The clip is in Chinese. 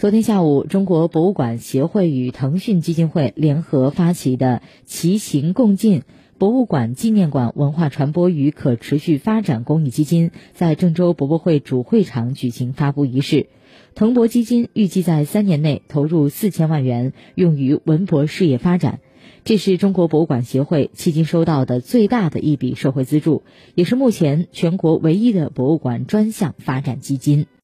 昨天下午中国博物馆协会与腾讯基金会联合发起的齐行共进博物馆纪念馆文化传播与可持续发展公益基金在郑州博博会主会场举行发布仪式。腾博基金预计在三年内投入四千万元用于文博事业发展这是中国博物馆协会迄今收到的最大的一笔社会资助也是目前全国唯一的博物馆专项发展基金。